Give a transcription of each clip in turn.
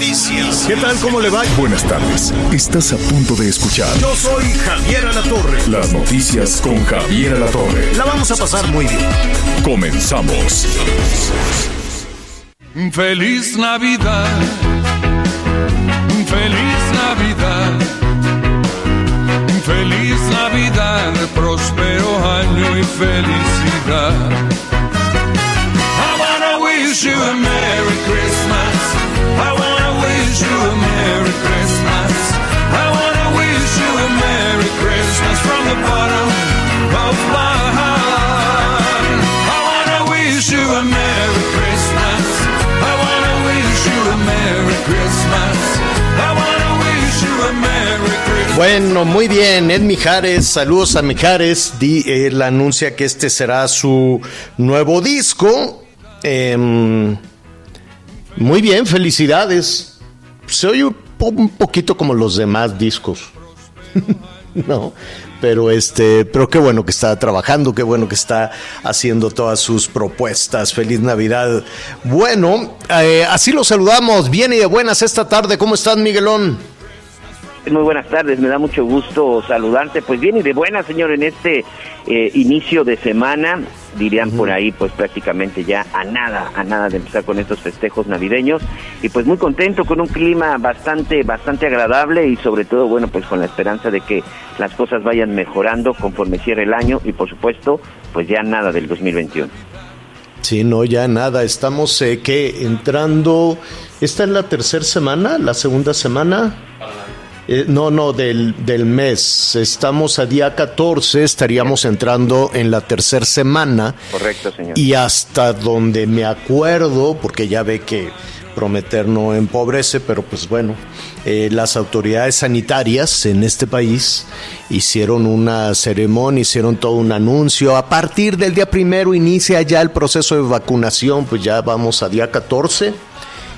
noticias. ¿Qué tal? ¿Cómo le va? Buenas tardes. Estás a punto de escuchar. Yo soy Javier Alatorre. Las noticias con Javier Alatorre. La vamos a pasar muy bien. Comenzamos. Feliz Navidad. Feliz Navidad. Feliz Navidad. Próspero año y felicidad. I wanna wish you a Merry Christmas. Bueno, muy bien, Ed Mijares, saludos a Mijares, Di, él anuncia que este será su nuevo disco. Em, muy bien, felicidades. Se oye un poquito como los demás discos. no, pero este, pero qué bueno que está trabajando, qué bueno que está haciendo todas sus propuestas. Feliz Navidad. Bueno, eh, así lo saludamos. Bien y de buenas esta tarde. ¿Cómo estás, Miguelón? Muy buenas tardes, me da mucho gusto saludarte. Pues bien y de buena, señor, en este eh, inicio de semana, dirían por ahí, pues prácticamente ya a nada, a nada de empezar con estos festejos navideños. Y pues muy contento con un clima bastante, bastante agradable y sobre todo, bueno, pues con la esperanza de que las cosas vayan mejorando conforme cierre el año y por supuesto, pues ya nada del 2021. Sí, no, ya nada. Estamos, eh, que Entrando. ¿Esta es la tercera semana? ¿La segunda semana? Eh, no, no, del, del mes. Estamos a día 14, estaríamos entrando en la tercera semana. Correcto, señor. Y hasta donde me acuerdo, porque ya ve que prometer no empobrece, pero pues bueno, eh, las autoridades sanitarias en este país hicieron una ceremonia, hicieron todo un anuncio. A partir del día primero inicia ya el proceso de vacunación, pues ya vamos a día 14.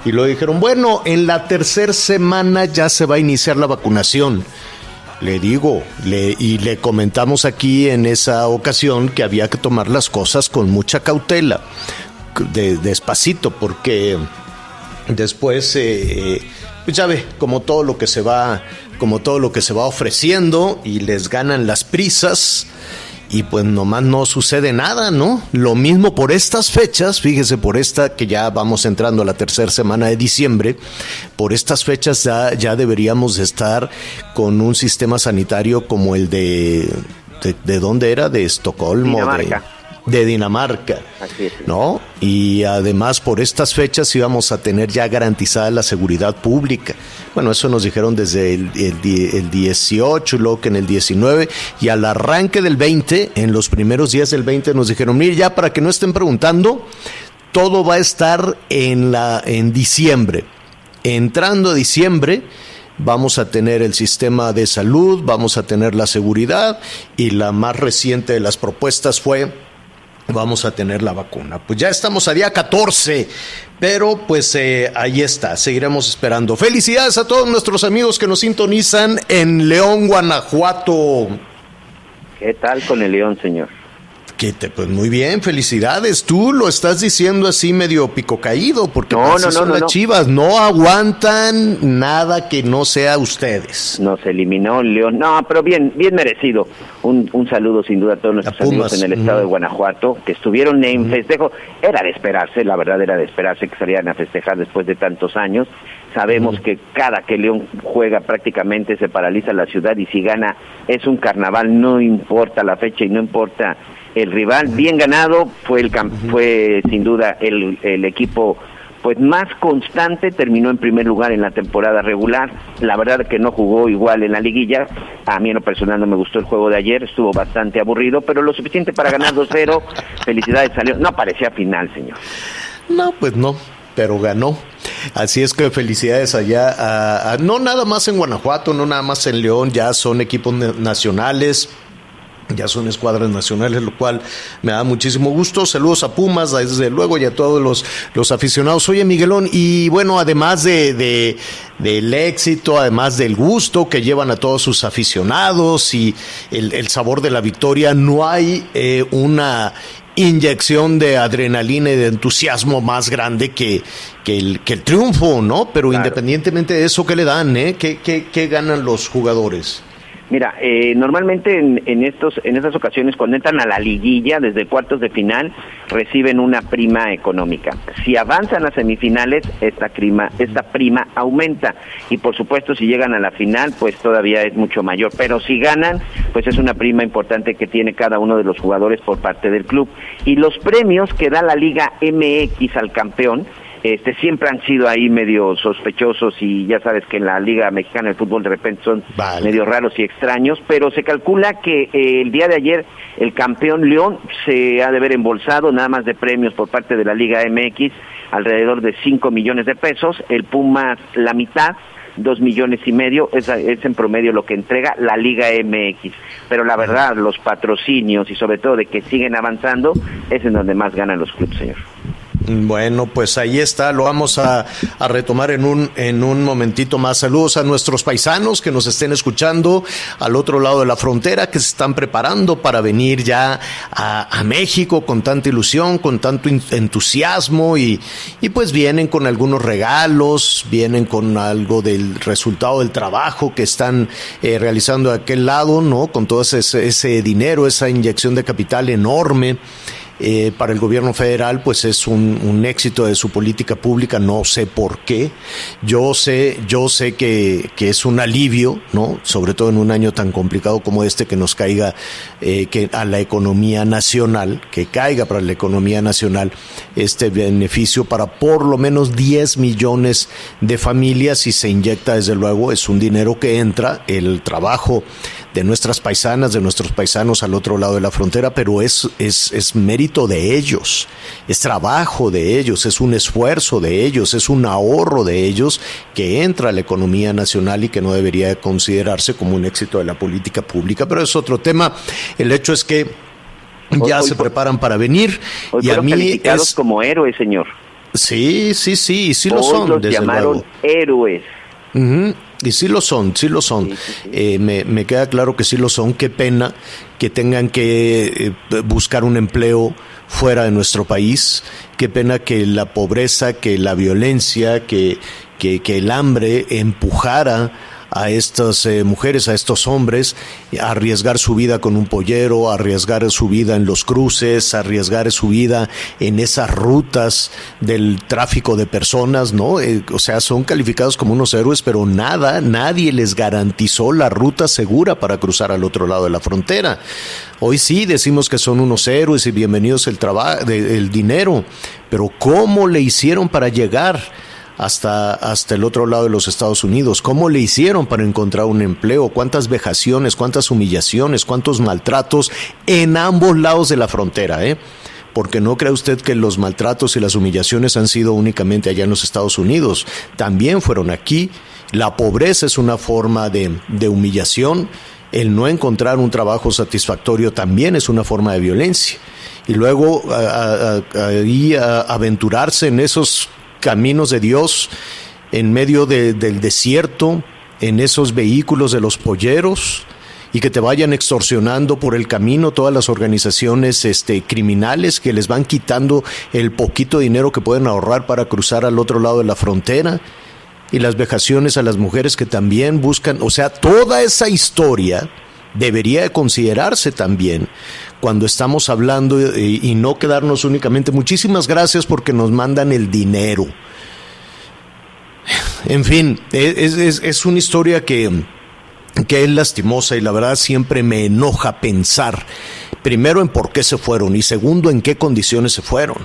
Y lo dijeron, bueno, en la tercera semana ya se va a iniciar la vacunación. Le digo, y le comentamos aquí en esa ocasión que había que tomar las cosas con mucha cautela, de- despacito, porque después, eh, pues ya ve, como todo lo que se va, como todo lo que se va ofreciendo y les ganan las prisas. Y pues nomás no sucede nada, ¿no? Lo mismo por estas fechas, fíjese, por esta que ya vamos entrando a la tercera semana de diciembre, por estas fechas ya, ya deberíamos de estar con un sistema sanitario como el de... ¿De, de dónde era? ¿De Estocolmo? Dinamarca. De, Dinamarca. Así es. ¿no? Y además por estas fechas íbamos a tener ya garantizada la seguridad pública. Bueno, eso nos dijeron desde el, el el 18, luego que en el 19 y al arranque del 20, en los primeros días del 20 nos dijeron, mire, ya para que no estén preguntando, todo va a estar en, la, en diciembre. Entrando a diciembre, vamos a tener el sistema de salud, vamos a tener la seguridad y la más reciente de las propuestas fue vamos a tener la vacuna. Pues ya estamos a día 14, pero pues eh, ahí está, seguiremos esperando. Felicidades a todos nuestros amigos que nos sintonizan en León, Guanajuato. ¿Qué tal con el león, señor? Que te, pues muy bien, felicidades. Tú lo estás diciendo así medio pico caído, porque No, así no, no, son no, las chivas, no aguantan nada que no sea ustedes. Nos eliminó el León. No, pero bien, bien merecido. Un, un saludo sin duda a todos nuestros A amigos en el estado de. Guanajuato que estuvieron en festejo. Era de esperarse, la verdad era de esperarse que salieran a festejar después de tantos años. Sabemos que cada que León juega prácticamente se paraliza la ciudad y si gana es un carnaval, no importa la fecha y no importa el rival. Bien ganado, fue el fue sin duda el, el equipo pues más constante, terminó en primer lugar en la temporada regular, la verdad que no jugó igual en la liguilla, a mí en lo personal no me gustó el juego de ayer, estuvo bastante aburrido, pero lo suficiente para ganar 2-0, felicidades salió, no parecía final, señor. No, pues no, pero ganó. Así es que felicidades allá, a- a- no nada más en Guanajuato, no nada más en León, ya son equipos na- nacionales. Ya son escuadras nacionales, lo cual me da muchísimo gusto. Saludos a Pumas, desde luego, y a todos los, los aficionados. Oye, Miguelón, y bueno, además de, de, del éxito, además del gusto que llevan a todos sus aficionados y el, el sabor de la victoria, no hay eh, una inyección de adrenalina y de entusiasmo más grande que, que, el, que el triunfo, ¿no? Pero claro. independientemente de eso, ¿qué le dan, eh? ¿Qué, qué, qué ganan los jugadores? Mira, eh, normalmente en, en, estos, en estas ocasiones cuando entran a la liguilla desde cuartos de final reciben una prima económica. Si avanzan a semifinales esta prima, esta prima aumenta y por supuesto si llegan a la final pues todavía es mucho mayor. Pero si ganan pues es una prima importante que tiene cada uno de los jugadores por parte del club y los premios que da la Liga MX al campeón este siempre han sido ahí medio sospechosos y ya sabes que en la Liga Mexicana de Fútbol de repente son vale. medio raros y extraños, pero se calcula que eh, el día de ayer el campeón León se ha de ver embolsado nada más de premios por parte de la Liga MX alrededor de 5 millones de pesos, el Pumas la mitad, dos millones y medio, es, es, en promedio lo que entrega la Liga MX. Pero la verdad, los patrocinios y sobre todo de que siguen avanzando, es en donde más ganan los clubes, señor. Bueno, pues ahí está, lo vamos a, retomar en un, en un momentito más. Saludos a nuestros paisanos que nos estén escuchando al otro lado de la frontera, que se están preparando para venir ya a, a México con tanta ilusión, con tanto entusiasmo y, y, pues vienen con algunos regalos, vienen con algo del resultado del trabajo que están eh, realizando de aquel lado, ¿no? Con todo ese, ese dinero, esa inyección de capital enorme eh, para el gobierno federal pues es un, éxito de su política pública, no sé por qué. Yo sé, yo sé que, que, es un alivio, ¿no? Sobre todo en un año tan complicado como este que nos caiga eh, que a la economía nacional, que caiga para la economía nacional este beneficio para por lo menos 10 millones de familias y se inyecta desde luego, es un dinero que entra, el trabajo de nuestras paisanas, de nuestros paisanos al otro lado de la frontera, pero es, es, es mérito de ellos, es trabajo de ellos, es un esfuerzo de ellos, es un ahorro de ellos que entra a la economía nacional y que no debería considerarse como un éxito de la política pública, pero es otro tema. El hecho es que ya hoy, se hoy, preparan para venir hoy y a mí calificados es... como héroes, señor. Sí, sí, sí, sí lo son. los desde llamaron luego. héroes. Uh -huh. Y sí lo son, sí lo son. Sí, sí, sí. Eh, me, me, queda claro que sí lo son. Qué pena que tengan que eh, buscar un empleo fuera de nuestro país. Qué pena que la pobreza, que la violencia, que, que, que el hambre empujara a estas eh, mujeres, a estos hombres, arriesgar su vida con un pollero, arriesgar su vida en los cruces, arriesgar su vida en esas rutas del tráfico de personas, ¿no? Eh, o sea, son calificados como unos héroes, pero nada, nadie les garantizó la ruta segura para cruzar al otro lado de la frontera. Hoy sí decimos que son unos héroes y bienvenidos el el dinero, pero ¿cómo le hicieron para llegar? Hasta, hasta el otro lado de los Estados Unidos. ¿Cómo le hicieron para encontrar un empleo? ¿Cuántas vejaciones, cuántas humillaciones, cuántos maltratos en ambos lados de la frontera? ¿eh? Porque no cree usted que los maltratos y las humillaciones han sido únicamente allá en los Estados Unidos. También fueron aquí. La pobreza es una forma de, de humillación. El no encontrar un trabajo satisfactorio también es una forma de violencia. Y luego ahí aventurarse en esos caminos de Dios en medio de, del desierto, en esos vehículos de los polleros y que te vayan extorsionando por el camino todas las organizaciones este, criminales que les van quitando el poquito dinero que pueden ahorrar para cruzar al otro lado de la frontera y las vejaciones a las mujeres que también buscan, o sea, toda esa historia debería considerarse también cuando estamos hablando y, no quedarnos únicamente. Muchísimas gracias porque nos mandan el dinero. En fin, es, es, es una historia que, que es lastimosa y la verdad siempre me enoja pensar, primero en por qué se fueron y segundo en qué condiciones se fueron.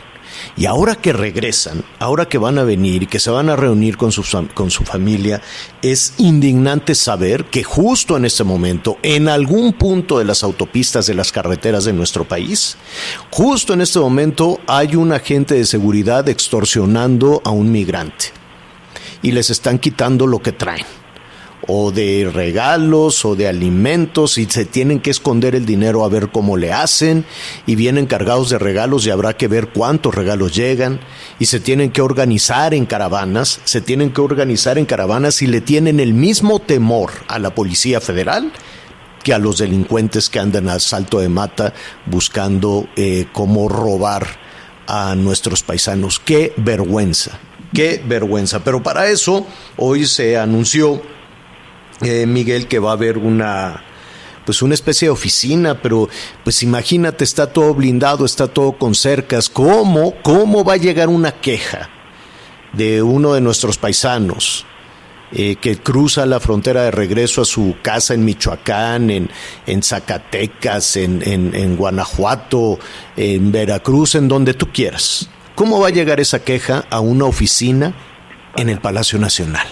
Y ahora que regresan, ahora que van a venir y que se van a reunir con su, con su familia, es indignante saber que justo en este momento, en algún punto de las autopistas de las carreteras de nuestro país, justo en este momento hay un agente de seguridad extorsionando a un migrante. Y les están quitando lo que traen o de regalos o de alimentos y se tienen que esconder el dinero a ver cómo le hacen y vienen cargados de regalos y habrá que ver cuántos regalos llegan y se tienen que organizar en caravanas, se tienen que organizar en caravanas y le tienen el mismo temor a la Policía Federal que a los delincuentes que andan a salto de mata buscando eh, cómo robar a nuestros paisanos. Qué vergüenza, qué vergüenza. Pero para eso hoy se anunció, eh, Miguel, que va a haber una pues una especie de oficina, pero pues imagínate, está todo blindado, está todo con cercas. ¿Cómo, cómo va a llegar una queja de uno de nuestros paisanos? Eh, que cruza la frontera de regreso a su casa en Michoacán, en, en Zacatecas, en, en, Guanajuato, en Veracruz, en donde tú quieras. ¿Cómo va a llegar esa queja a una oficina en el Palacio Nacional?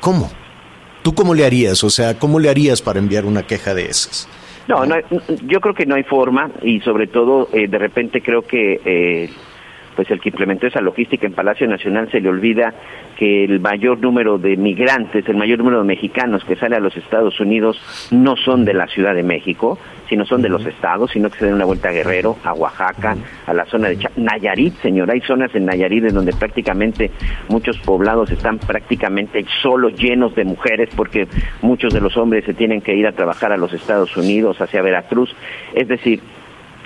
¿Cómo? ¿Tú cómo le harías? O sea, ¿cómo le harías para enviar una queja de esas? No, no yo creo que no hay forma y sobre todo eh, de repente creo que eh, pues el que implementó esa logística en Palacio Nacional se le olvida que el mayor número de migrantes, el mayor número de mexicanos que sale a los Estados Unidos no son de la Ciudad de México, sino son de los estados, sino que se den una vuelta a Guerrero, a Oaxaca, a la zona de Nayarit, señor, hay zonas en Nayarit en donde prácticamente muchos poblados están prácticamente solo llenos de mujeres porque muchos de los hombres se tienen que ir a trabajar a los Estados Unidos, hacia Veracruz, es decir,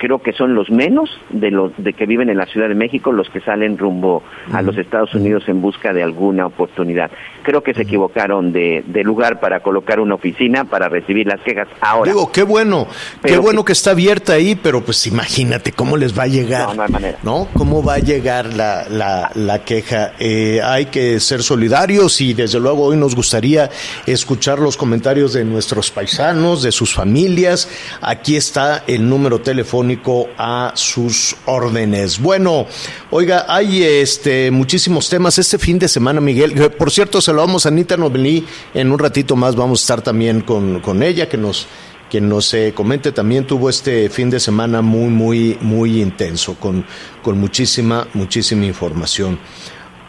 creo que son los menos de los de que viven en la Ciudad de México los que salen rumbo a los Estados Unidos en busca de alguna oportunidad. Creo que se equivocaron de, lugar para colocar una oficina para recibir las quejas ahora. Digo, qué bueno, qué bueno que, está abierta ahí, pero pues imagínate cómo les va a llegar. No, no hay manera. ¿No? ¿Cómo va a llegar la, la, la queja? Eh, hay que ser solidarios y desde luego hoy nos gustaría escuchar los comentarios de nuestros paisanos, de sus familias. Aquí está el número telefónico a sus órdenes. Bueno, oiga, hay este muchísimos temas este fin de semana, Miguel. Por cierto, se lo vamos a Anita Novelí. En un ratito más vamos a estar también con, con ella, que nos que nos eh, comente también tuvo este fin de semana muy, muy, muy intenso, con, con muchísima, muchísima información.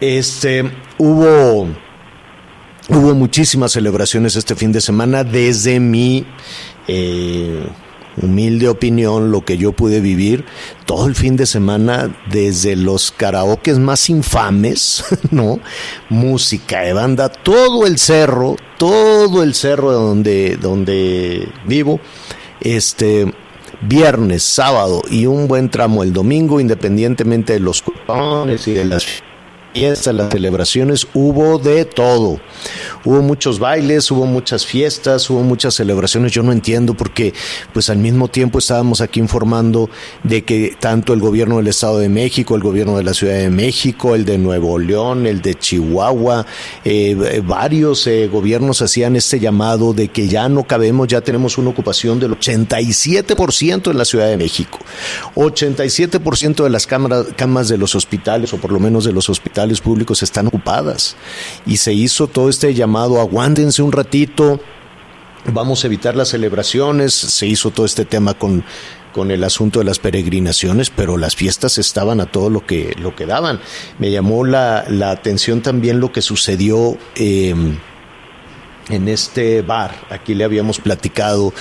Este, hubo, hubo muchísimas celebraciones este fin de semana desde mi eh, humilde opinión, lo que yo pude vivir todo el fin de semana, desde los karaokes más infames, ¿no? Música de banda, todo el cerro, todo el cerro donde, donde vivo, este, viernes, sábado y un buen tramo el domingo, independientemente de los cupones y de las fiestas, las celebraciones, hubo de todo. Hubo muchos bailes, hubo muchas fiestas, hubo muchas celebraciones. Yo no entiendo porque, pues al mismo tiempo estábamos aquí informando de que tanto el gobierno del Estado de México, el gobierno de la Ciudad de México, el de Nuevo León, el de Chihuahua, eh, varios eh, gobiernos hacían este llamado de que ya no cabemos, ya tenemos una ocupación del 87% en la Ciudad de México. 87% de las camas de los hospitales, o por lo menos de los hospitales, públicos están ocupadas. Y se hizo todo este llamado, aguántense un ratito, vamos a evitar las celebraciones, se hizo todo este tema con, con el asunto de las peregrinaciones, pero las fiestas estaban a todo lo que, lo que daban. Me llamó la, la atención también lo que sucedió. Eh, en este bar, aquí le habíamos platicado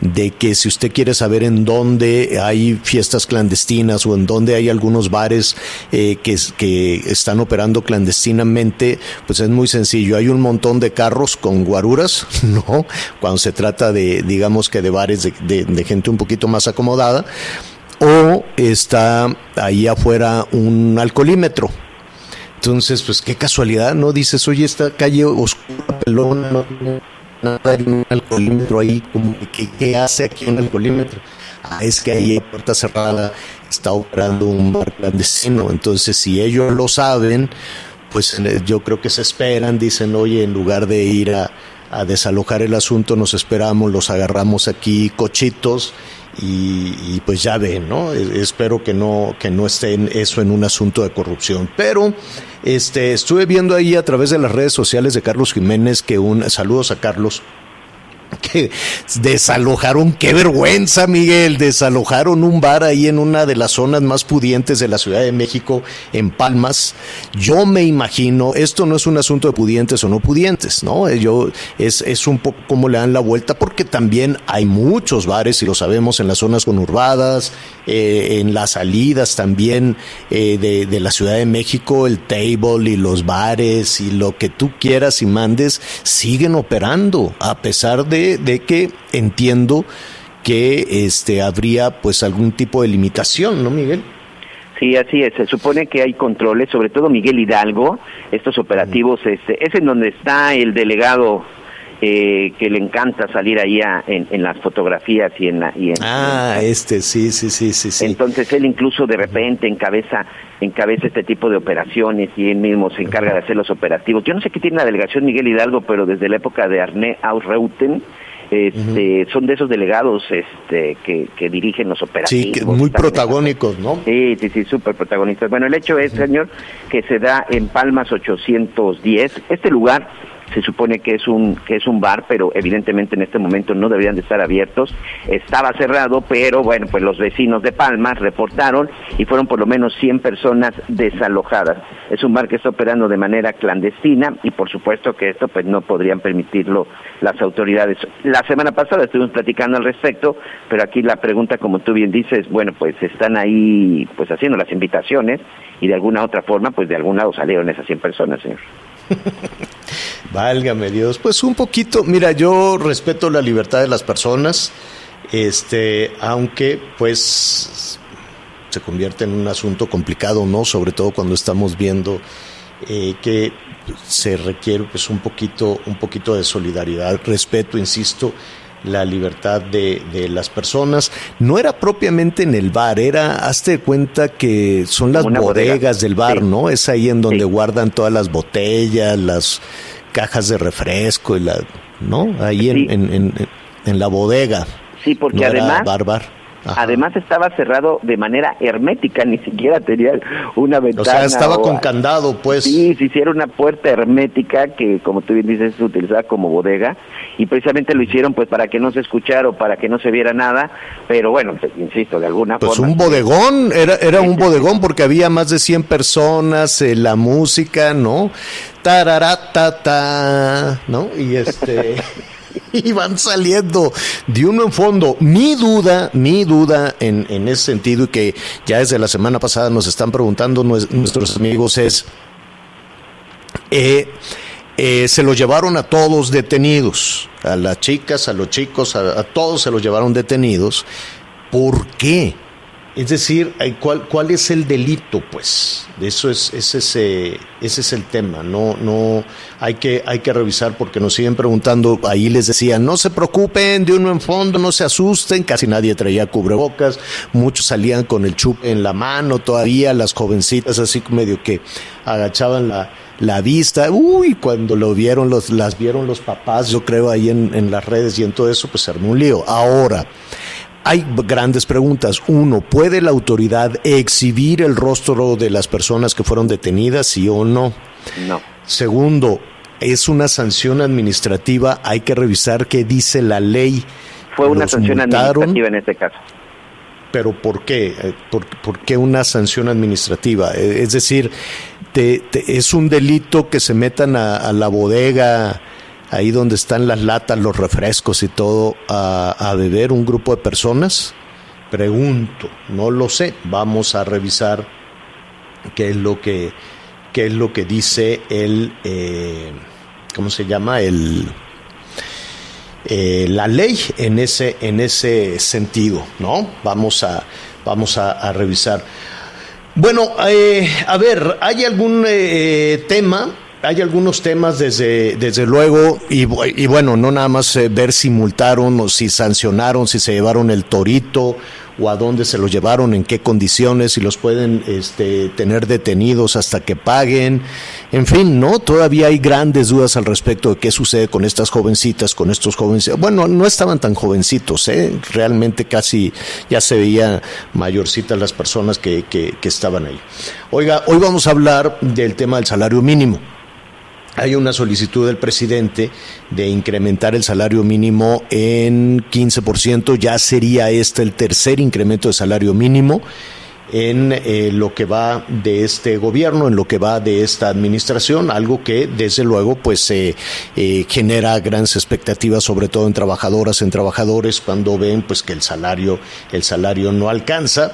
de que si usted quiere saber en dónde hay fiestas clandestinas o en dónde hay algunos bares eh, que, que, están operando clandestinamente, pues es muy sencillo. Hay un montón de carros con guaruras, ¿no? Cuando se trata de, digamos que de bares de, de gente un poquito más acomodada, o está ahí afuera un alcoholímetro entonces, pues qué casualidad, ¿no? Dices, oye, esta calle oscura, pelona, no tiene nada, hay un alcoholímetro ahí, como que, ¿qué hace aquí un alcoholímetro? Ah, es que ahí hay puerta cerrada, está operando un bar clandestino. Entonces, si ellos lo saben, pues yo creo que se esperan, dicen, oye, en lugar de ir a desalojar el asunto, nos esperamos, los agarramos aquí cochitos y, pues ya ven, ¿no? Espero que no, que no esté en eso en un asunto de corrupción. Pero este, estuve viendo ahí a través de las redes sociales de Carlos Jiménez que un, saludos a Carlos, que desalojaron, qué vergüenza Miguel, desalojaron un bar ahí en una de las zonas más pudientes de la Ciudad de México, en Palmas. Yo me imagino, esto no es un asunto de pudientes o no pudientes, ¿no? Yo, es, es un poco como le dan la vuelta, porque también hay muchos bares, y lo sabemos, en las zonas conurbadas, eh, en las salidas también eh, de, de la Ciudad de México, el table y los bares y lo que tú quieras y mandes siguen operando, a pesar de de, que entiendo que este habría pues algún tipo de limitación, ¿no, Miguel? Sí, así es. Se supone que hay controles, sobre todo Miguel Hidalgo, estos operativos, este, es en donde está el delegado eh, que le encanta salir ahí en, las fotografías y en la... Y ah, este, sí, sí, sí, sí, sí. Entonces él incluso de repente encabeza, encabeza este tipo de operaciones y él mismo se encarga de hacer los operativos. Yo no sé qué tiene la delegación Miguel Hidalgo, pero desde la época de Arné Ausreuten, este, son de esos delegados este, que, que dirigen los operativos. Sí, muy protagónicos, ¿no? Sí, sí, sí, súper protagonistas. Bueno, el hecho es, señor, que se da en Palmas 810. Este lugar se supone que es un que es un bar, pero evidentemente en este momento no deberían de estar abiertos. Estaba cerrado, pero bueno, pues los vecinos de Palmas reportaron y fueron por lo menos 100 personas desalojadas. Es un bar que está operando de manera clandestina y por supuesto que esto pues no podrían permitirlo las autoridades. La semana pasada estuvimos platicando al respecto, pero aquí la pregunta como tú bien dices, bueno, pues están ahí pues haciendo las invitaciones y de alguna otra forma pues de algún lado salieron esas 100 personas, señor. Válgame Dios. Pues un poquito, mira, yo respeto la libertad de las personas, este, aunque pues se convierte en un asunto complicado, ¿no? Sobre todo cuando estamos viendo eh, que se requiere pues un poquito, un poquito de solidaridad, respeto, insisto, la libertad de, de, las personas. No era propiamente en el bar, era, hazte cuenta que son las bodegas del bar, ¿no? Es ahí en donde guardan todas las botellas, las cajas de refresco y la, ¿no? Ahí en, en, en, la bodega. Sí, porque además... bar, bar. Además estaba cerrado de manera hermética, ni siquiera tenía una ventana. O sea, estaba con candado, pues. Sí, se hicieron una puerta hermética que, como tú bien dices, se utilizaba como bodega y precisamente lo hicieron pues para que no se escuchara o para que no se viera nada, pero bueno, pues, insisto, de alguna pues forma. Pues un bodegón, era, era un bodegón porque había más de 100 personas, eh, la música, ¿no? Tararatata, ¿no? Y este... y van saliendo de uno en fondo. Mi duda, mi duda en, en ese sentido, y que ya desde la semana pasada nos están preguntando nuestros amigos, es, eh, eh, se los llevaron a todos detenidos, a las chicas, a los chicos, a, a todos se los llevaron detenidos. ¿Por qué? Es decir, ¿cuál, ¿cuál es el delito? Pues eso es, ese, es, ese es el tema. No, no hay que, hay que revisar porque nos siguen preguntando. Ahí les decía, no se preocupen de uno en fondo, no se asusten. Casi nadie traía cubrebocas, muchos salían con el chup en la mano todavía, las jovencitas así medio que agachaban la, la vista. Uy, cuando lo vieron, los, las vieron los papás, yo creo ahí en, en las redes y en todo eso, pues se armó un lío. Ahora hay grandes preguntas. Uno, ¿puede la autoridad exhibir el rostro de las personas que fueron detenidas, sí o no? No. Segundo, ¿es una sanción administrativa? Hay que revisar qué dice la ley. Fue una sanción administrativa en este caso. ¿Pero por qué? Eh, ¿Por, qué una sanción administrativa? Eh, es decir, te, ¿es un delito que se metan a la bodega? Ahí donde están las latas, los refrescos y todo, a, beber un grupo de personas? Pregunto, no lo sé. Vamos a revisar qué es lo que, qué es lo que dice el, eh, ¿cómo se llama? El, eh, la ley en ese, en ese sentido, ¿no? Vamos a, vamos a, revisar. Bueno, eh, a ver, ¿hay algún tema hay algunos temas desde, desde luego, y, bueno, no nada más eh, ver si multaron o si sancionaron, si se llevaron el torito o a dónde se los llevaron, en qué condiciones, si los pueden este, tener detenidos hasta que paguen. En fin, ¿no? Todavía hay grandes dudas al respecto de qué sucede con estas jovencitas, con estos jovencitos. Bueno, no estaban tan jovencitos, ¿eh? Realmente casi ya se veía mayorcitas las personas que, que, que estaban ahí. Oiga, hoy vamos a hablar del tema del salario mínimo. Hay una solicitud del presidente de incrementar el salario mínimo en 15%, ya sería este el tercer incremento de salario mínimo en eh, lo que va de este gobierno, en lo que va de esta administración, algo que desde luego pues eh, genera grandes expectativas, sobre todo en trabajadoras, en trabajadores, cuando ven pues que el salario, el salario no alcanza.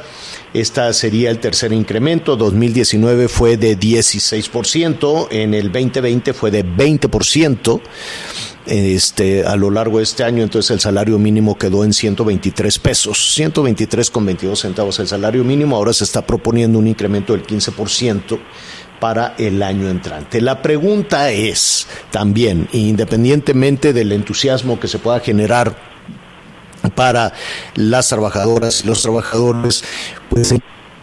Esta sería el tercer incremento. 2019 fue de 16%, en el 2020 fue de 20%. Este, a lo largo de este año, entonces el salario mínimo quedó en 123 pesos, 123 con 22 centavos el salario mínimo. Ahora se está proponiendo un incremento del 15% para el año entrante. La pregunta es también, independientemente del entusiasmo que se pueda generar para las trabajadoras y los trabajadores, pues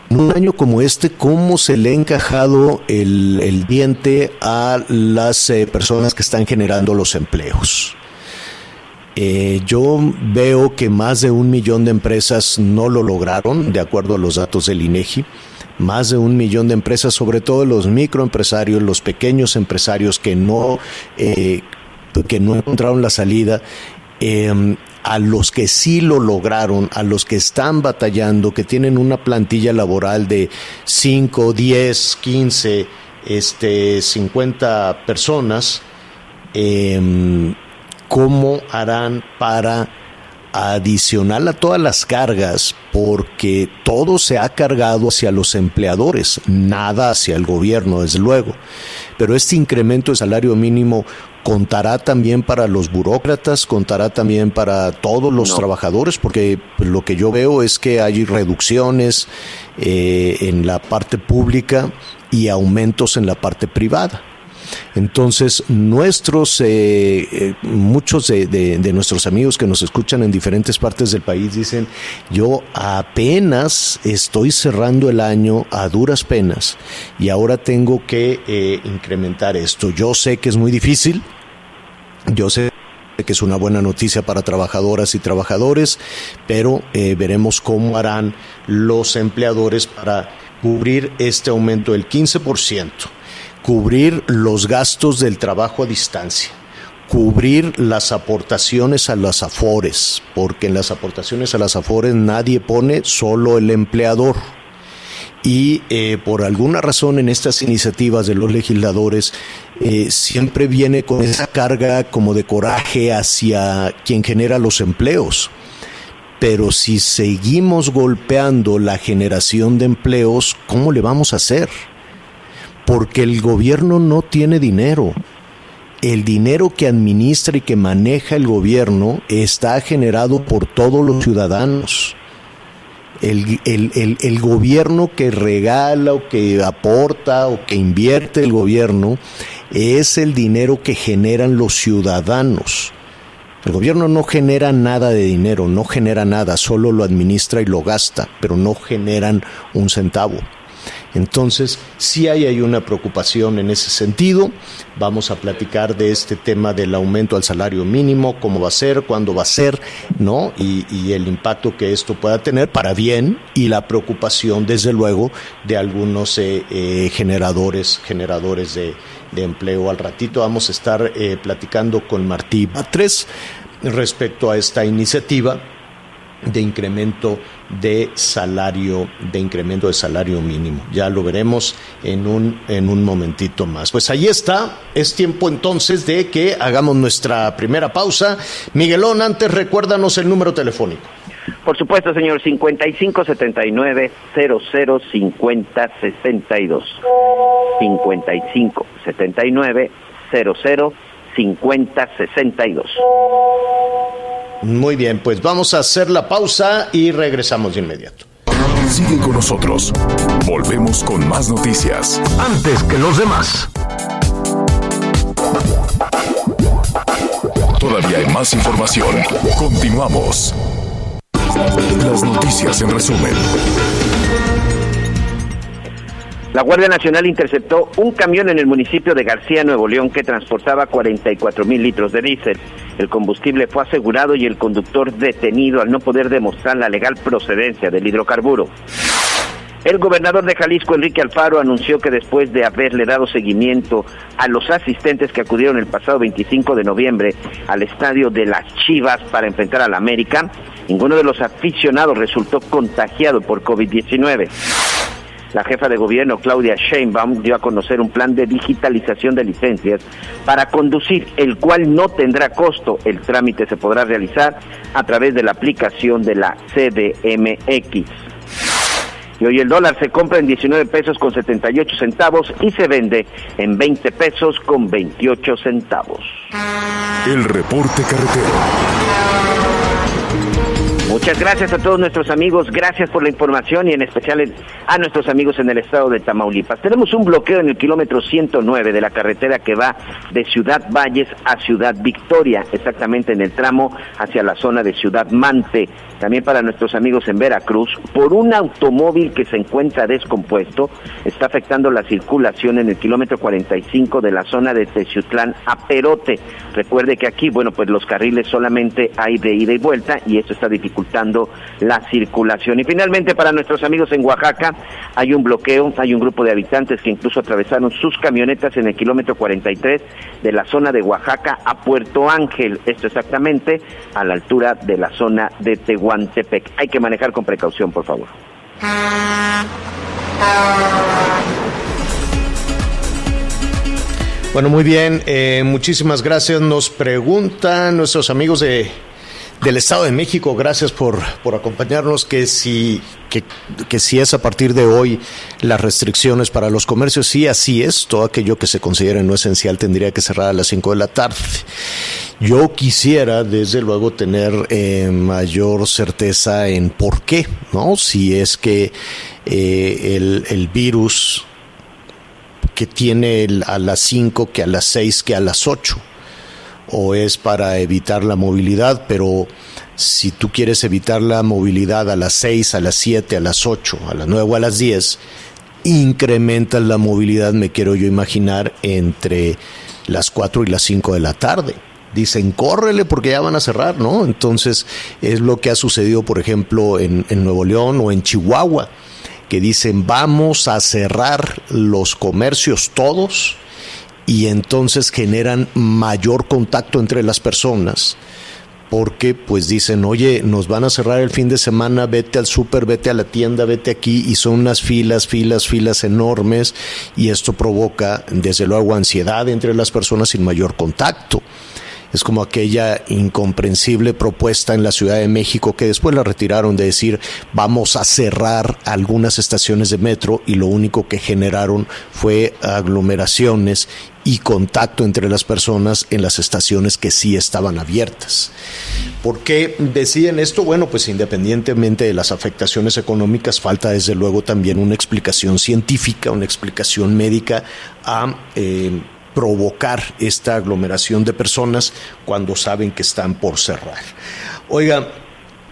un año como este, ¿cómo se le ha encajado el, diente a las eh, personas que están generando los empleos? Eh, yo veo que más de un millón de empresas no lo lograron, de acuerdo a los datos del INEGI. Más de un millón de empresas, sobre todo los microempresarios, los pequeños empresarios que no, eh, que no encontraron la salida, a los que sí lo lograron, a los que están batallando, que tienen una plantilla laboral de 5, 10, 15, este, 50 personas, em, ¿cómo harán para adicional a todas las cargas? Porque todo se ha cargado hacia los empleadores, nada hacia el gobierno, desde luego. Pero este incremento de salario mínimo contará también para los burócratas, contará también para todos los trabajadores, porque lo que yo veo es que hay reducciones eh, en la parte pública y aumentos en la parte privada. Entonces, nuestros, eh, eh, muchos de, nuestros amigos que nos escuchan en diferentes partes del país dicen, yo apenas estoy cerrando el año a duras penas y ahora tengo que incrementar esto. Yo sé que es muy difícil, yo sé que es una buena noticia para trabajadoras y trabajadores, pero eh, veremos cómo harán los empleadores para cubrir este aumento del 15%, cubrir los gastos del trabajo a distancia cubrir las aportaciones a las afores, porque en las aportaciones a las afores nadie pone, solo el empleador y eh, por alguna razón en estas iniciativas de los legisladores eh, siempre viene con esa carga como de coraje hacia quien genera los empleos. Pero si seguimos golpeando la generación de empleos, ¿cómo le vamos a hacer? Porque el gobierno no tiene dinero. El dinero que administra y que maneja el gobierno está generado por todos los ciudadanos el, gobierno que regala o que aporta o que invierte el gobierno es el dinero que generan los ciudadanos. El gobierno no genera nada de dinero, no genera nada, solo lo administra y lo gasta, pero no generan un centavo. Entonces, sí hay, hay una preocupación en ese sentido. Vamos a platicar de este tema del aumento al salario mínimo, cómo va a ser, cuándo va a ser, ¿no? Y, el impacto que esto pueda tener para bien y la preocupación, desde luego, de algunos eh, eh, generadores, generadores de, empleo. Al ratito vamos a estar eh, platicando con Martí Batres respecto a esta iniciativa de incremento de salario, de incremento de salario mínimo. Ya lo veremos en un, en un momentito más. Pues ahí está, es tiempo entonces de que hagamos nuestra primera pausa. Miguelón, antes recuérdanos el número telefónico. Por supuesto, señor, 5579 0050 62. 5579 0050 62. Muy bien, pues vamos a hacer la pausa y regresamos de inmediato. Sigue con nosotros. Volvemos con más noticias. Antes que los demás. Todavía hay más información. Continuamos. Las noticias en resumen. La Guardia Nacional interceptó un camión en el municipio de García, Nuevo León, que transportaba 44 mil litros de diésel. El combustible fue asegurado y el conductor detenido al no poder demostrar la legal procedencia del hidrocarburo. El gobernador de Jalisco, Enrique Alfaro, anunció que después de haberle dado seguimiento a los asistentes que acudieron el pasado 25 de noviembre al estadio de las Chivas para enfrentar a la América, ninguno de los aficionados resultó contagiado por COVID-19. La jefa de gobierno, Claudia Sheinbaum, dio a conocer un plan de digitalización de licencias para conducir, el cual no tendrá costo. El trámite se podrá realizar a través de la aplicación de la CDMX. Y hoy el dólar se compra en 19 pesos con 78 centavos y se vende en 20 pesos con 28 centavos. El reporte carretero. Muchas gracias a todos nuestros amigos, gracias por la información y en especial a nuestros amigos en el estado de Tamaulipas. Tenemos un bloqueo en el kilómetro 109 de la carretera que va de Ciudad Valles a Ciudad Victoria, exactamente en el tramo hacia la zona de Ciudad Mante. También para nuestros amigos en Veracruz, por un automóvil que se encuentra descompuesto, está afectando la circulación en el kilómetro 45 de la zona de Teciutlán a Perote. Recuerde que aquí, bueno, pues los carriles solamente hay de ida y vuelta y esto está dificultando la circulación. Y finalmente para nuestros amigos en Oaxaca hay un bloqueo, hay un grupo de habitantes que incluso atravesaron sus camionetas en el kilómetro 43 de la zona de Oaxaca a Puerto Ángel, esto exactamente a la altura de la zona de Tehuantepec. Hay que manejar con precaución, por favor. Bueno, muy bien, eh, muchísimas gracias. Nos preguntan nuestros amigos de del Estado de México. Gracias por, por acompañarnos. Que si, que, si es a partir de hoy las restricciones para los comercios, sí, así es. Todo aquello que se considere no esencial tendría que cerrar a las 5 de la tarde. Yo quisiera, desde luego, tener eh, mayor certeza en por qué, ¿no? Si es que eh, el, el virus que tiene a las 5, que a las 6, que a las 8 o es para evitar la movilidad, pero si tú quieres evitar la movilidad a las 6, a las 7, a las 8, a las 9 o a las 10, incrementas la movilidad, me quiero yo imaginar, entre las 4 y las 5 de la tarde. Dicen, córrele porque ya van a cerrar, ¿no? Entonces es lo que ha sucedido, por ejemplo, en, en Nuevo León o en Chihuahua, que dicen, vamos a cerrar los comercios todos y entonces generan mayor contacto entre las personas porque pues dicen, oye, nos van a cerrar el fin de semana, vete al súper, vete a la tienda, vete aquí, y son unas filas, filas, filas enormes, y esto provoca, desde luego, ansiedad entre las personas sin mayor contacto. Es como aquella incomprensible propuesta en la Ciudad de México que después la retiraron de decir vamos a cerrar algunas estaciones de metro y lo único que generaron fue aglomeraciones y contacto entre las personas en las estaciones que sí estaban abiertas. ¿Por qué deciden esto? Bueno, pues independientemente de las afectaciones económicas, falta desde luego también una explicación científica, una explicación médica a... Eh, provocar esta aglomeración de personas cuando saben que están por cerrar. Oiga,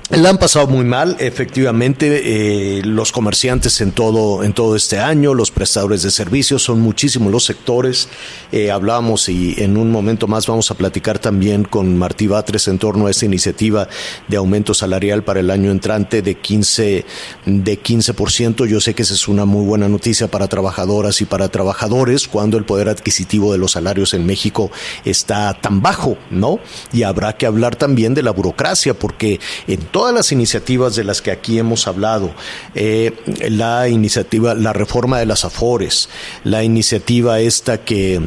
la han pasado muy mal, efectivamente, eh, los comerciantes en todo, en todo este año, los prestadores de servicios, son muchísimos los sectores. Eh, hablamos y en un momento más vamos a platicar también con Martí Batres en torno a esta iniciativa de aumento salarial para el año entrante de 15, de 15%. Yo sé que esa es una muy buena noticia para trabajadoras y para trabajadores cuando el poder adquisitivo de los salarios en México está tan bajo, ¿no? Y habrá que hablar también de la burocracia, porque en todas las iniciativas de las que aquí hemos hablado, eh, la iniciativa, la reforma de las AFORES, la iniciativa esta que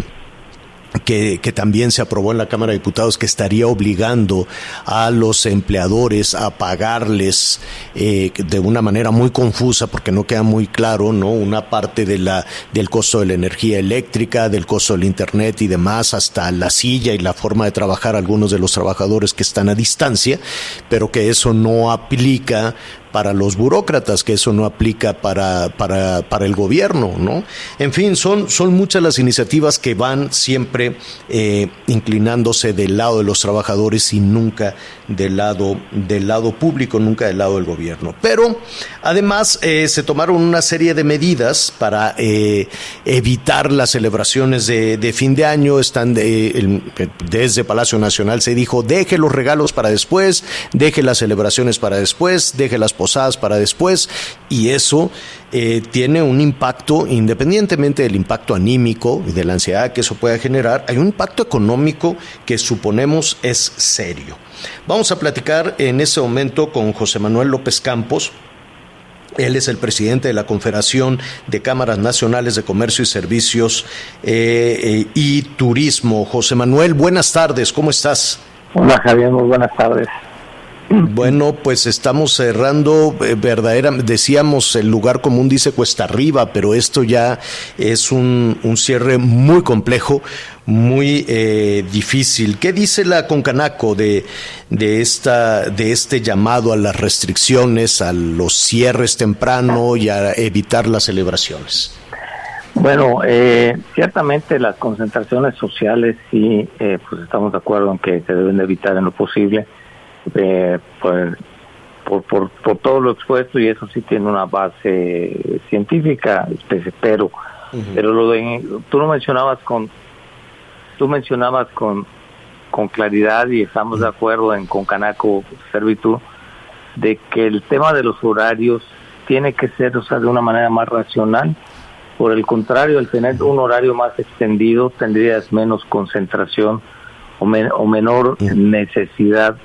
que, también se aprobó en la Cámara de Diputados que estaría obligando a los empleadores a pagarles eh, de una manera muy confusa porque no queda muy claro no una parte de la del costo de la energía eléctrica del costo del internet y demás hasta la silla y la forma de trabajar algunos de los trabajadores que están a distancia pero que eso no aplica para los burócratas, que eso no aplica para, para, para el gobierno, ¿no? En fin, son, son muchas las iniciativas que van siempre eh, inclinándose del lado de los trabajadores y nunca del lado, del lado público, nunca del lado del gobierno. Pero además eh, se tomaron una serie de medidas para eh, evitar las celebraciones de, de, fin de año. Están desde Palacio Nacional se dijo, deje los regalos para después, deje las celebraciones para después, deje las para después y eso eh, tiene un impacto, independientemente del impacto anímico y de la ansiedad que eso pueda generar, hay un impacto económico que suponemos es serio. Vamos a platicar en este momento con José Manuel López Campos, él es el presidente de la Confederación de Cámaras Nacionales de Comercio y Servicios eh, eh, y Turismo. José Manuel, buenas tardes, ¿cómo estás? Hola Javier, muy buenas tardes. Bueno, pues estamos cerrando eh, decíamos el lugar común dice cuesta arriba, pero esto ya es un, un cierre muy complejo, muy eh, difícil. ¿Qué dice la Concanaco de, de, esta, de este llamado a las restricciones, a los cierres temprano y a evitar las celebraciones? Bueno, eh, ciertamente las concentraciones sociales sí, eh, pues estamos de acuerdo en que se deben evitar en lo posible eh, por, por, por, todo lo expuesto y eso sí tiene una base científica, pero, pero lo de, tú lo mencionabas con, tú mencionabas con, con claridad y estamos de acuerdo en con Canaco Servitud de que el tema de los horarios tiene que ser, o sea, de una manera más racional. Por el contrario, al tener un horario más extendido, tendrías menos concentración o, o menor necesidad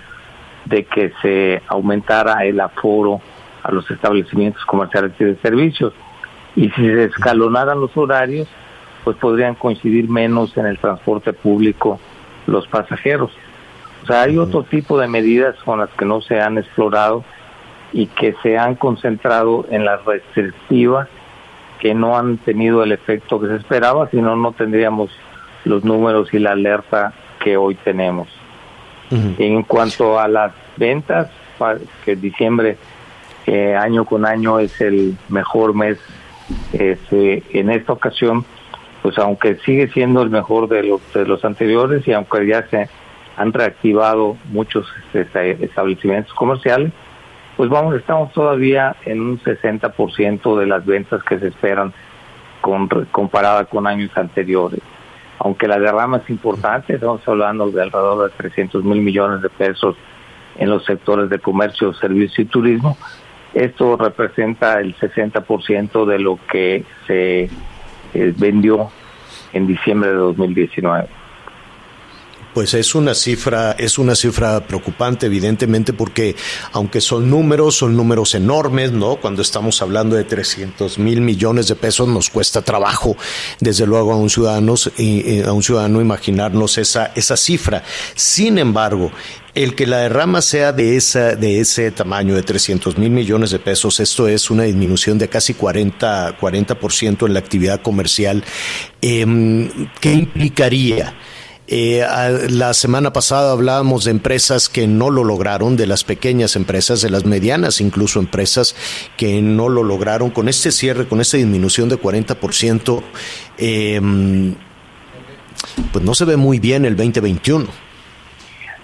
de que se aumentara el aforo a los establecimientos comerciales y de servicios. Y si se escalonaran los horarios, pues podrían coincidir menos en el transporte público los pasajeros. O sea, hay otro tipo de medidas con las que no se han explorado y que se han concentrado en las restrictivas que no han tenido el efecto que se esperaba, sino no tendríamos los números y la alerta que hoy tenemos. En cuanto a las ventas, que diciembre eh, año con año es el mejor mes, este, en esta ocasión, pues aunque sigue siendo el mejor de los, de los anteriores y aunque ya se han reactivado muchos este, establecimientos comerciales, pues vamos, estamos todavía en un 60% de las ventas que se esperan con, comparada con años anteriores aunque la derrama es importante, estamos hablando de alrededor de 300 mil millones de pesos en los sectores de comercio, servicio y turismo, esto representa el 60% de lo que se eh, vendió en diciembre de 2019. Pues es una cifra, es una cifra preocupante, evidentemente, porque aunque son números, son números enormes, ¿no? Cuando estamos hablando de 300 mil millones de pesos, nos cuesta trabajo, desde luego, a un ciudadano, a un ciudadano imaginarnos esa, esa cifra. Sin embargo, el que la derrama sea de esa de ese tamaño de 300 mil millones de pesos, esto es una disminución de casi 40 40% en la actividad comercial. Eh, ¿Qué implicaría? Eh, la semana pasada hablábamos de empresas que no lo lograron, de las pequeñas empresas, de las medianas incluso empresas que no lo lograron. Con este cierre, con esta disminución de 40%, eh, pues no se ve muy bien el 2021.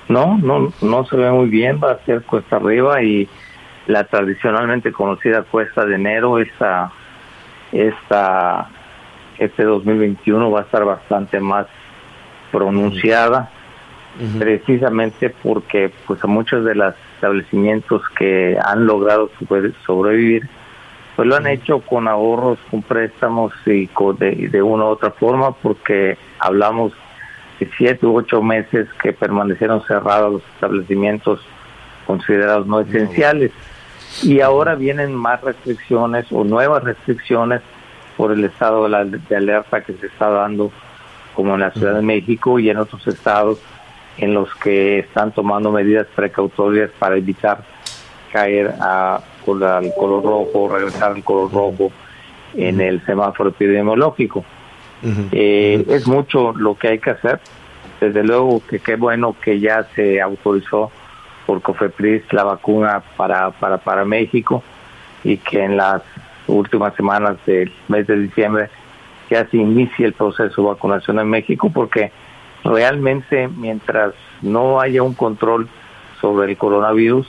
No, no, no se ve muy bien, va a ser cuesta arriba y la tradicionalmente conocida cuesta de enero, esta, esta, este 2021 va a estar bastante más pronunciada, precisamente porque pues a muchos de los establecimientos que han logrado sobrevivir, pues lo han hecho con ahorros, con préstamos y de, de una u otra forma, porque hablamos de siete u ocho meses que permanecieron cerrados los establecimientos considerados no esenciales. Y ahora vienen más restricciones o nuevas restricciones por el estado de, la, de alerta que se está dando como en la Ciudad de México y en otros estados en los que están tomando medidas precautorias para evitar caer a, al color rojo, regresar al color rojo en el semáforo epidemiológico. Eh, es mucho lo que hay que hacer. Desde luego que qué bueno que ya se autorizó por COFEPRIS la vacuna para, para, para México y que en las últimas semanas del mes de diciembre ya se inicie el proceso de vacunación en México, porque realmente mientras no haya un control sobre el coronavirus,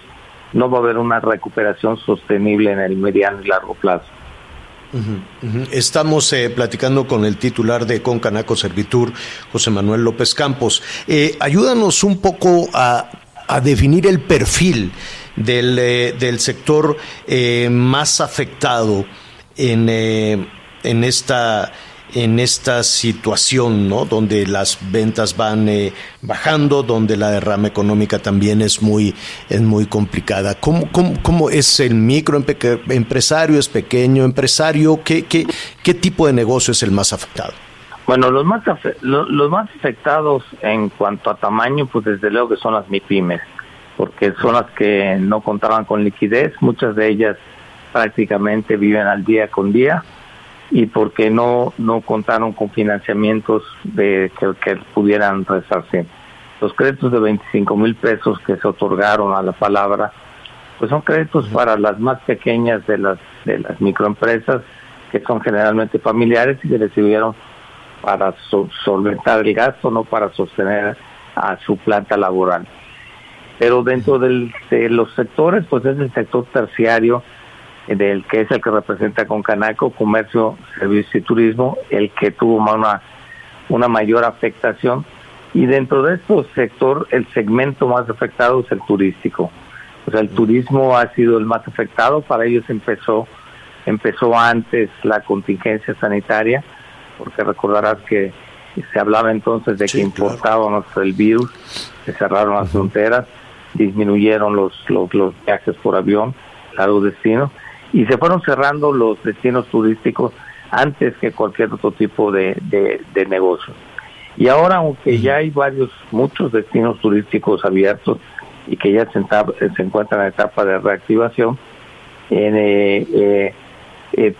no va a haber una recuperación sostenible en el mediano y largo plazo. Estamos eh, platicando con el titular de Concanaco Servitur, José Manuel López Campos. Eh, ayúdanos un poco a, definir el perfil del, eh, del sector más afectado en, en esta en esta situación, ¿no? Donde las ventas van eh, bajando, donde la derrama económica también es muy, es muy complicada. ¿Cómo, cómo, es el microempresario? ¿Es pequeño empresario? ¿Qué, qué, qué tipo de negocio es el más afectado? Bueno, los más, los más afectados en cuanto a tamaño, pues desde luego que son las MIPIMES, porque son las que no contaban con liquidez, muchas de ellas prácticamente viven al día con día y porque no no contaron con financiamientos de que, pudieran resarcir. Los créditos de 25 mil pesos que se otorgaron a la palabra, pues son créditos para las más pequeñas de las de las microempresas que son generalmente familiares y que recibieron para solventar el gasto, no para sostener a su planta laboral. Pero dentro del, de los sectores, pues es el sector terciario, del que es el que representa con Canaco, comercio, servicio y turismo, el que tuvo una, una mayor afectación. Y dentro de este sector, el segmento más afectado es el turístico. O sea, el turismo ha sido el más afectado, para ellos empezó, empezó antes la contingencia sanitaria, porque recordarás que se hablaba entonces de que importábamos el virus, se cerraron las fronteras, disminuyeron los, los, los viajes por avión a los destinos y se fueron cerrando los destinos turísticos antes que cualquier otro tipo de, de, negocio. Y ahora, aunque ya hay varios, muchos destinos turísticos abiertos y que ya se, se encuentran en etapa de reactivación, eh, eh, eh,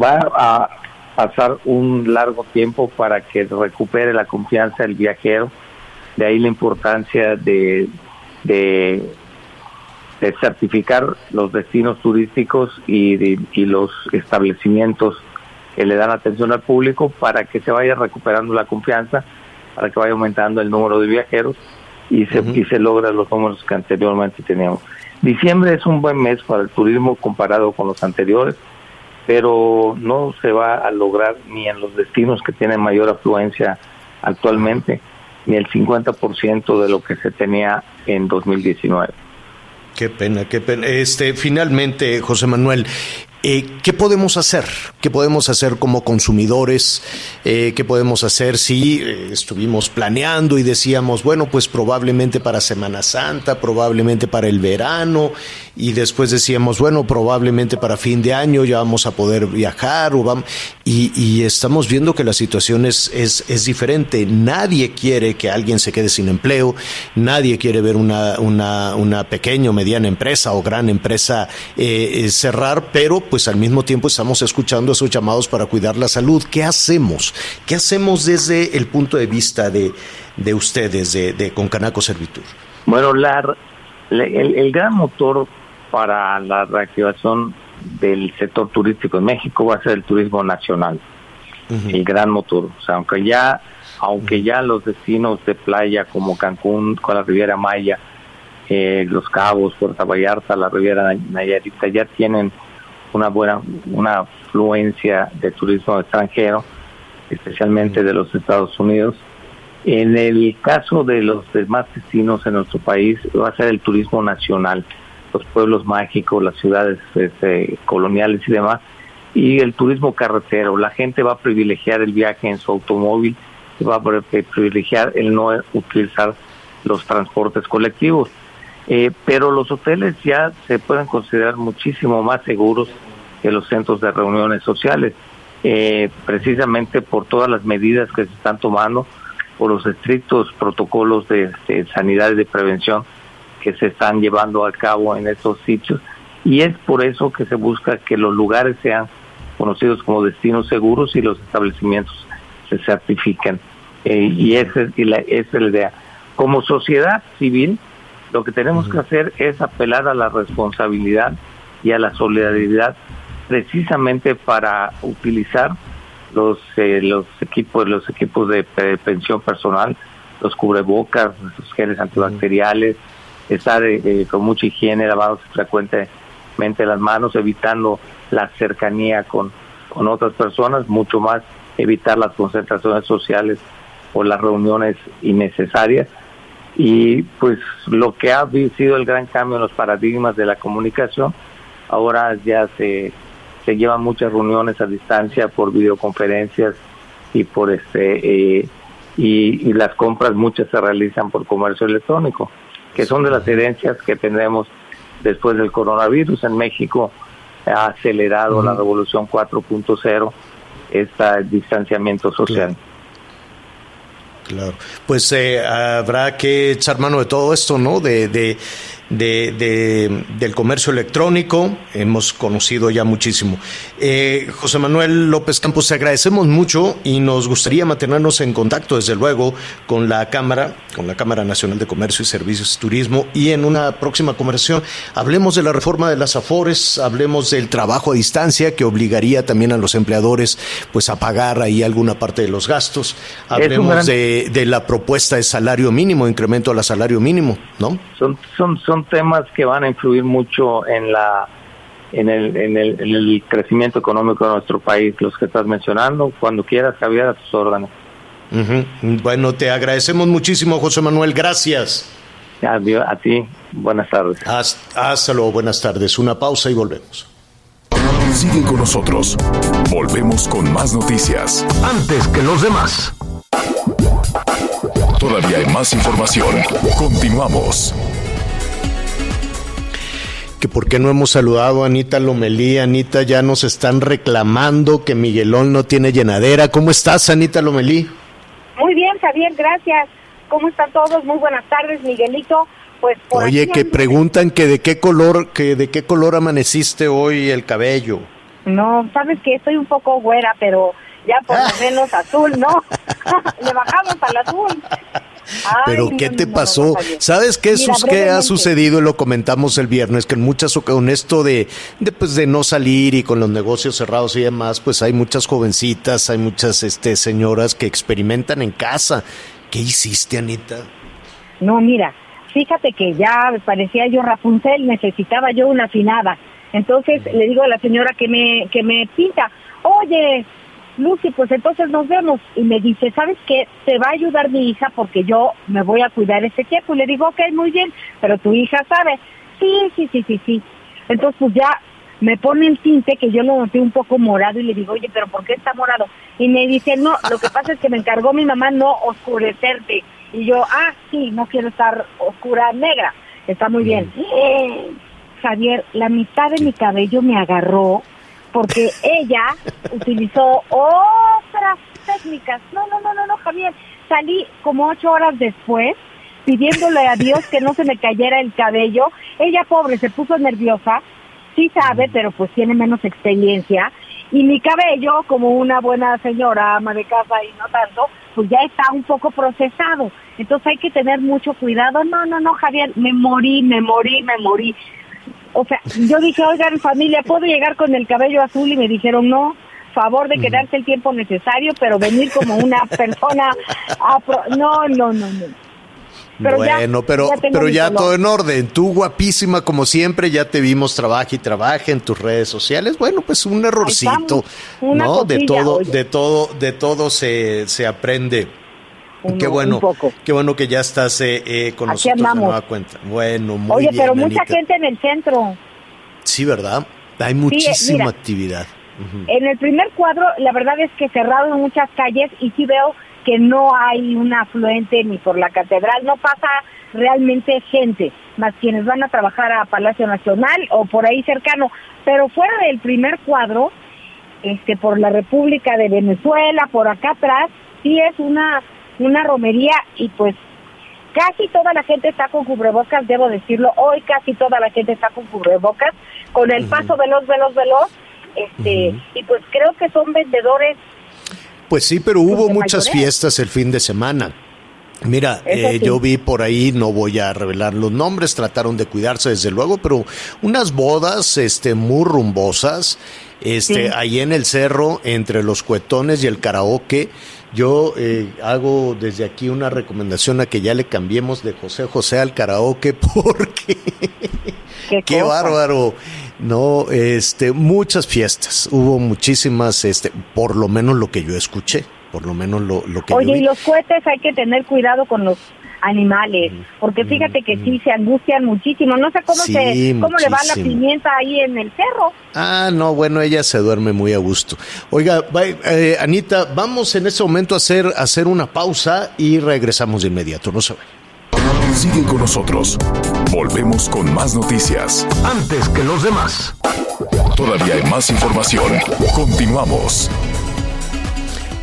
va a pasar un largo tiempo para que recupere la confianza del viajero. De ahí la importancia de, de de certificar los destinos turísticos y, los establecimientos que le dan atención al público para que se vaya recuperando la confianza, para que vaya aumentando el número de viajeros y se, y se los números que anteriormente teníamos. Diciembre es un buen mes para el turismo comparado con los anteriores, pero no se va a lograr ni en los destinos que tienen mayor afluencia actualmente, ni el 50% de lo que se tenía en 2019. Qué pena, qué pena. Este, finalmente, José Manuel, eh, ¿Qué podemos hacer? ¿Qué podemos hacer como consumidores? Eh, ¿Qué podemos hacer si eh, estuvimos planeando y decíamos, bueno, pues probablemente para Semana Santa, probablemente para el verano, y después decíamos, bueno, probablemente para fin de año ya vamos a poder viajar, o vamos, y, estamos viendo que la situación es, es, es, diferente. Nadie quiere que alguien se quede sin empleo, nadie quiere ver una, una, una pequeña o mediana empresa o gran empresa cerrar, pero pues al mismo tiempo estamos escuchando esos llamados para cuidar la salud. ¿Qué hacemos? ¿Qué hacemos desde el punto de vista de, de ustedes, de, de Concanaco Servitur? Bueno, la, el, gran motor para la reactivación del sector turístico en México va a ser el turismo nacional, el gran motor. O sea, aunque ya, aunque ya los destinos de playa como Cancún, con la Riviera Maya, eh, Los Cabos, Puerto Vallarta, la Riviera Nayarita ya tienen una buena una afluencia de turismo extranjero, especialmente de los Estados Unidos. En el caso de los demás destinos en nuestro país, va a ser el turismo nacional, los pueblos mágicos, las ciudades este, coloniales y demás, y el turismo carretero. La gente va a privilegiar el viaje en su automóvil va a privilegiar el no utilizar los transportes colectivos. Eh, pero los hoteles ya se pueden considerar muchísimo más seguros que los centros de reuniones sociales, eh, precisamente por todas las medidas que se están tomando, por los estrictos protocolos de, sanidad y de prevención que se están llevando a cabo en estos sitios. Y es por eso que se busca que los lugares sean conocidos como destinos seguros y los establecimientos se certifiquen. Eh, y, esa, y la, esa es la idea. Como sociedad civil, lo que tenemos que hacer es apelar a la responsabilidad y a la solidaridad precisamente para utilizar los eh, los equipos los equipos de pensión personal, los cubrebocas, los geles antibacteriales, estar eh, eh, con mucha higiene, lavados frecuentemente las manos, evitando la cercanía con, con otras personas, mucho más evitar las concentraciones sociales o las reuniones innecesarias. Y pues lo que ha sido el gran cambio en los paradigmas de la comunicación, ahora ya se, se llevan muchas reuniones a distancia por videoconferencias y por este eh, y, las compras muchas se realizan por comercio electrónico, que son de las herencias que tenemos después del coronavirus en México ha acelerado la revolución 4.0 este distanciamiento social. Claro. Pues eh, habrá que echar mano de todo esto, ¿no? De, de, de, del comercio electrónico, hemos conocido ya muchísimo. Eh, José Manuel López Campos, te agradecemos mucho y nos gustaría mantenernos en contacto, desde luego, con la Cámara, con la Cámara Nacional de Comercio y Servicios y Turismo y en una próxima conversación hablemos de la reforma de las AFORES, hablemos del trabajo a distancia que obligaría también a los empleadores pues a pagar ahí alguna parte de los gastos, hablemos de, de la propuesta de salario mínimo, incremento al salario mínimo, ¿no? Son, son, son temas que van a influir mucho en la en el, en el, crecimiento económico de nuestro país, los que estás mencionando. Cuando quieras, Javier, a tus órdenes. Bueno, te agradecemos muchísimo, José Manuel. Gracias. Adiós, a ti, buenas tardes. Hasta, luego, buenas tardes. Una pausa y volvemos. Sigue con nosotros. Volvemos con más noticias. Antes que los demás. Todavía hay más información. Continuamos que por qué no hemos saludado a Anita Lomelí. Anita, ya nos están reclamando que Miguelón no tiene llenadera. ¿Cómo estás, Anita Lomelí? Muy bien, Javier, gracias. ¿Cómo están todos? Muy buenas tardes, Miguelito. Pues Oye, que preguntan que de qué color, que de qué color amaneciste hoy el cabello. No, sabes que estoy un poco güera, pero ya por lo menos azul, ¿no? Le bajamos al azul. Pero ¿qué te pasó? ¿Sabes qué, qué ha sucedido? Lo comentamos el viernes, que en muchas con esto de, de, pues, de no salir y con los negocios cerrados y demás, pues hay muchas jovencitas, hay muchas este, señoras que experimentan en casa. ¿Qué hiciste, Anita? No, mira, fíjate que ya parecía yo Rapunzel, necesitaba yo una afinada. Entonces le digo a la señora que me, que me pinta, oye, Lucy, pues entonces nos vemos. Y me dice, ¿sabes qué? Te va a ayudar mi hija porque yo me voy a cuidar ese tiempo. Y le digo, ok, muy bien, pero tu hija sabe. Sí, sí, sí, sí, sí. Entonces, pues ya me pone el tinte que yo lo noté un poco morado y le digo, oye, pero ¿por qué está morado? Y me dice, no, lo que pasa es que me encargó mi mamá no oscurecerte. Y yo, ah, sí, no quiero estar oscura negra. Está muy bien. Javier, la mitad de mi cabello me agarró porque ella utilizó otras técnicas. No, no, no, no, no, Javier. Salí como ocho horas después pidiéndole a Dios que no se me cayera el cabello. Ella, pobre, se puso nerviosa. Sí sabe, pero pues tiene menos experiencia. Y mi cabello, como una buena señora, ama de casa y no tanto, pues ya está un poco procesado. Entonces hay que tener mucho cuidado. No, no, no, Javier, me morí, me morí, me morí. O sea, yo dije, oigan familia, ¿puedo llegar con el cabello azul? Y me dijeron, no, favor de quedarse el tiempo necesario, pero venir como una persona... No, no, no, no. Pero bueno, pero, ya pero ya todo en orden. Tú guapísima como siempre, ya te vimos trabaja y trabaja en tus redes sociales. Bueno, pues un errorcito, ¿no? de todo, de todo, de todo se, se aprende qué bueno, qué bueno que ya estás eh, eh, con nosotros de nueva cuenta. Bueno, muy Oye, pero mucha gente en el centro. Sí, ¿verdad? Hay muchísima actividad. En el primer cuadro, la verdad es que cerrado en muchas calles y sí veo que no hay un afluente ni por la catedral, no pasa realmente gente, más quienes van a trabajar a Palacio Nacional o por ahí cercano, pero fuera del primer cuadro, este por la República de Venezuela, por acá atrás, sí es una una romería y pues casi toda la gente está con cubrebocas, debo decirlo, hoy casi toda la gente está con cubrebocas, con el paso veloz, veloz, veloz, este, y pues creo que son vendedores. Pues sí, pero hubo muchas fiestas el fin de semana. Mira, eh, yo vi por ahí, no voy a revelar los nombres, trataron de cuidarse desde luego, pero unas bodas este, muy rumbosas, este, ahí en el cerro, entre los cuetones y el karaoke, yo eh, hago desde aquí una recomendación a que ya le cambiemos de José José al karaoke porque qué, bárbaro. No, este, muchas fiestas, hubo muchísimas, este, por lo menos lo que yo escuché, por lo menos lo, lo que Oye, yo y los cohetes hay que tener cuidado con los animales, porque fíjate que sí se angustian muchísimo, no sé cómo se cómo le va la pimienta ahí en el cerro. Ah, no, bueno, ella se duerme muy a gusto. Oiga, eh, Anita, vamos en este momento a hacer hacer una pausa y regresamos de inmediato, no se Sigue con nosotros. Volvemos con más noticias. Antes que los demás. Todavía hay más información. Continuamos.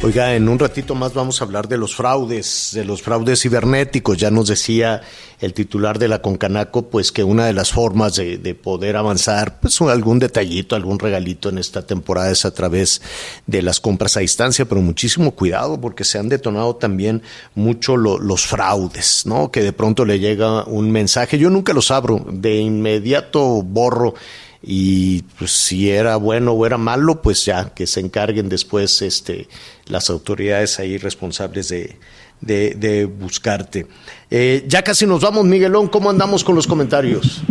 Oiga, en un ratito más vamos a hablar de los fraudes, de los fraudes cibernéticos. Ya nos decía el titular de la Concanaco, pues que una de las formas de, poder avanzar, pues algún detallito, algún regalito en esta temporada es a través de las compras a distancia, pero muchísimo cuidado porque se han detonado también mucho los fraudes, ¿no? Que de pronto le llega un mensaje, yo nunca los abro, de inmediato borro y pues si era bueno o era malo, pues ya que se encarguen después este las autoridades ahí responsables de, de, buscarte. Eh, ya casi nos vamos, Miguelón, ¿cómo andamos con los comentarios?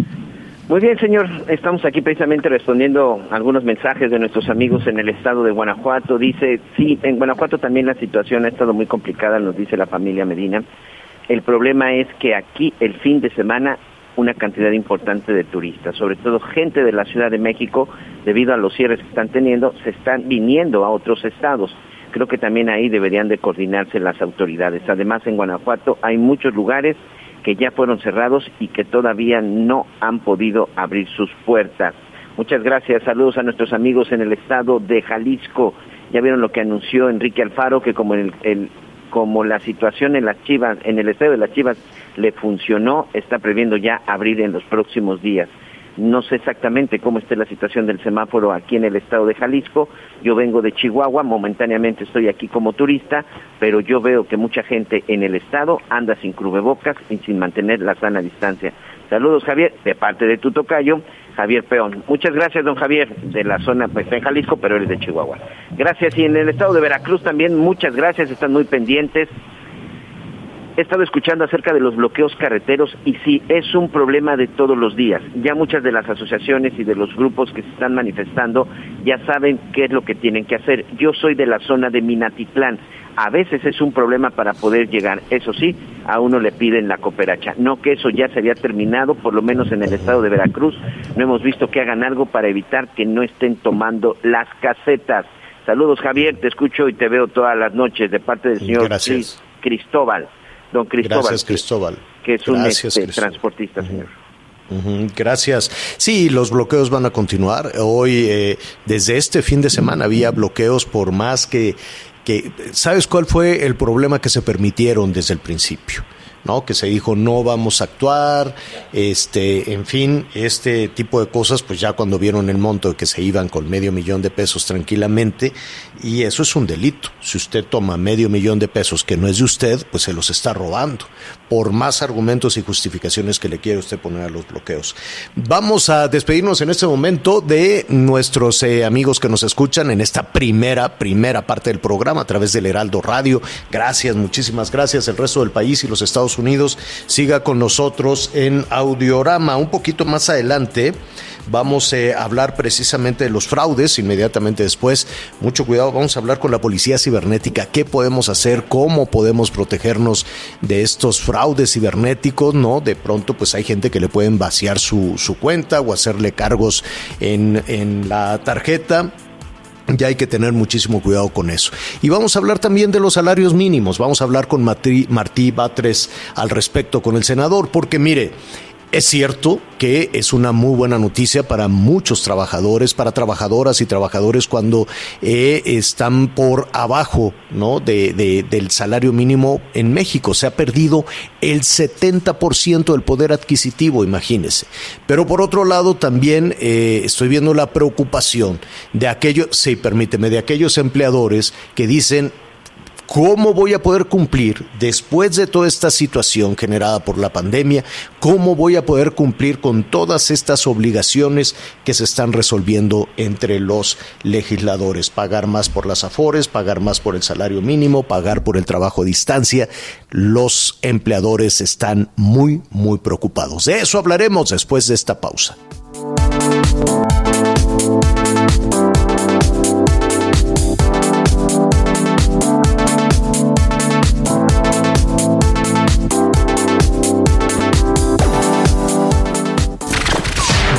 Muy bien, señor. Estamos aquí precisamente respondiendo algunos mensajes de nuestros amigos en el estado de Guanajuato. Dice, sí, en Guanajuato también la situación ha estado muy complicada, nos dice la familia Medina. El problema es que aquí el fin de semana una cantidad importante de turistas, sobre todo gente de la Ciudad de México, debido a los cierres que están teniendo, se están viniendo a otros estados. Creo que también ahí deberían de coordinarse las autoridades. Además, en Guanajuato hay muchos lugares que ya fueron cerrados y que todavía no han podido abrir sus puertas. Muchas gracias, saludos a nuestros amigos en el estado de Jalisco. Ya vieron lo que anunció Enrique Alfaro, que como el, el como la situación en las Chivas, en el estadio de las Chivas le funcionó, está previendo ya abrir en los próximos días. No sé exactamente cómo esté la situación del semáforo aquí en el estado de Jalisco. Yo vengo de Chihuahua, momentáneamente estoy aquí como turista, pero yo veo que mucha gente en el estado anda sin cubrebocas y sin mantener la sana distancia. Saludos, Javier, de parte de tu tocayo, Javier Peón. Muchas gracias, don Javier, de la zona, pues en Jalisco, pero él es de Chihuahua. Gracias, y en el estado de Veracruz también, muchas gracias, están muy pendientes. He estado escuchando acerca de los bloqueos carreteros y sí, es un problema de todos los días. Ya muchas de las asociaciones y de los grupos que se están manifestando ya saben qué es lo que tienen que hacer. Yo soy de la zona de Minatitlán. A veces es un problema para poder llegar. Eso sí, a uno le piden la cooperacha. No que eso ya se había terminado, por lo menos en el estado de Veracruz. No hemos visto que hagan algo para evitar que no estén tomando las casetas. Saludos Javier, te escucho y te veo todas las noches de parte del señor Cristóbal don Cristóbal. Gracias, Cristóbal. Que, es un este, transportista, señor. gracias. Sí, los bloqueos van a continuar. Hoy, eh, desde este fin de semana, había bloqueos por más que, que... ¿Sabes cuál fue el problema que se permitieron desde el principio? ¿No? Que se dijo no vamos a actuar, este, en fin, este tipo de cosas, pues ya cuando vieron el monto de que se iban con medio millón de pesos tranquilamente, y eso es un delito. Si usted toma medio millón de pesos que no es de usted, pues se los está robando, por más argumentos y justificaciones que le quiere usted poner a los bloqueos. Vamos a despedirnos en este momento de nuestros eh, amigos que nos escuchan en esta primera, primera parte del programa a través del Heraldo Radio. Gracias, muchísimas gracias. El resto del país y los Estados Unidos siga con nosotros en Audiorama. Un poquito más adelante vamos eh, a hablar precisamente de los fraudes inmediatamente después. Mucho cuidado, vamos a hablar con la policía cibernética, qué podemos hacer, cómo podemos protegernos de estos fraudes cibernéticos, ¿no? De pronto pues hay gente que le pueden vaciar su, su cuenta o hacerle cargos en, en la tarjeta ya hay que tener muchísimo cuidado con eso. Y vamos a hablar también de los salarios mínimos. Vamos a hablar con Martí, Martí Batres al respecto con el senador, porque mire, es cierto que es una muy buena noticia para muchos trabajadores, para trabajadoras y trabajadores cuando eh, están por abajo ¿no? De, del salario mínimo en México. Se ha perdido el 70% del poder adquisitivo, imagínense. Pero por otro lado, también eh, estoy viendo la preocupación de aquellos, sí, permíteme, de aquellos empleadores que dicen ¿Cómo voy a poder cumplir después de toda esta situación generada por la pandemia? ¿Cómo voy a poder cumplir con todas estas obligaciones que se están resolviendo entre los legisladores? Pagar más por las afores, pagar más por el salario mínimo, pagar por el trabajo a distancia. Los empleadores están muy, muy preocupados. De eso hablaremos después de esta pausa.